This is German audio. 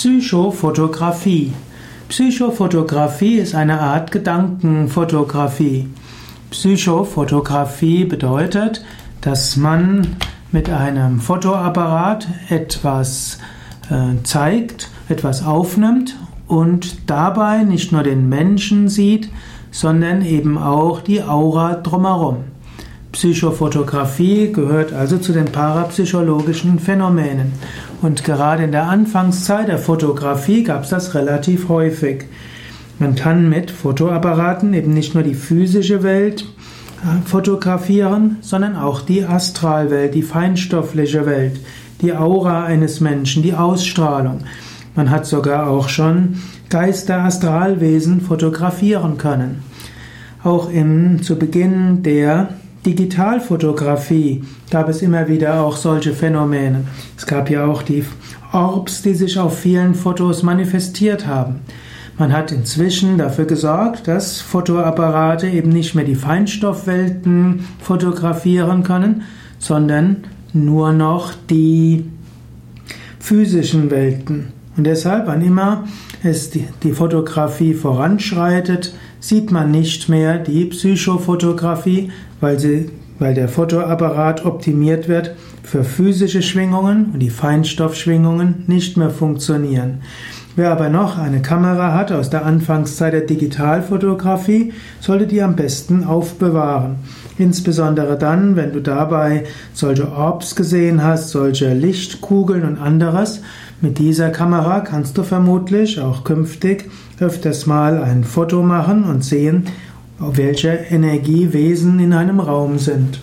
Psychofotografie. Psychofotografie ist eine Art Gedankenfotografie. Psychofotografie bedeutet, dass man mit einem Fotoapparat etwas äh, zeigt, etwas aufnimmt und dabei nicht nur den Menschen sieht, sondern eben auch die Aura drumherum. Psychofotografie gehört also zu den parapsychologischen Phänomenen. Und gerade in der Anfangszeit der Fotografie gab es das relativ häufig. Man kann mit Fotoapparaten eben nicht nur die physische Welt äh, fotografieren, sondern auch die Astralwelt, die feinstoffliche Welt, die Aura eines Menschen, die Ausstrahlung. Man hat sogar auch schon Geister, Astralwesen fotografieren können. Auch im, zu Beginn der Digitalfotografie gab es immer wieder auch solche Phänomene. Es gab ja auch die Orbs, die sich auf vielen Fotos manifestiert haben. Man hat inzwischen dafür gesorgt, dass Fotoapparate eben nicht mehr die Feinstoffwelten fotografieren können, sondern nur noch die physischen Welten. Und deshalb, wann immer es die, die Fotografie voranschreitet, sieht man nicht mehr die Psychofotografie, weil, sie, weil der Fotoapparat optimiert wird für physische Schwingungen und die Feinstoffschwingungen nicht mehr funktionieren. Wer aber noch eine Kamera hat aus der Anfangszeit der Digitalfotografie, sollte die am besten aufbewahren. Insbesondere dann, wenn du dabei solche Orbs gesehen hast, solche Lichtkugeln und anderes. Mit dieser Kamera kannst du vermutlich auch künftig öfters mal ein Foto machen und sehen, welche Energiewesen in einem Raum sind.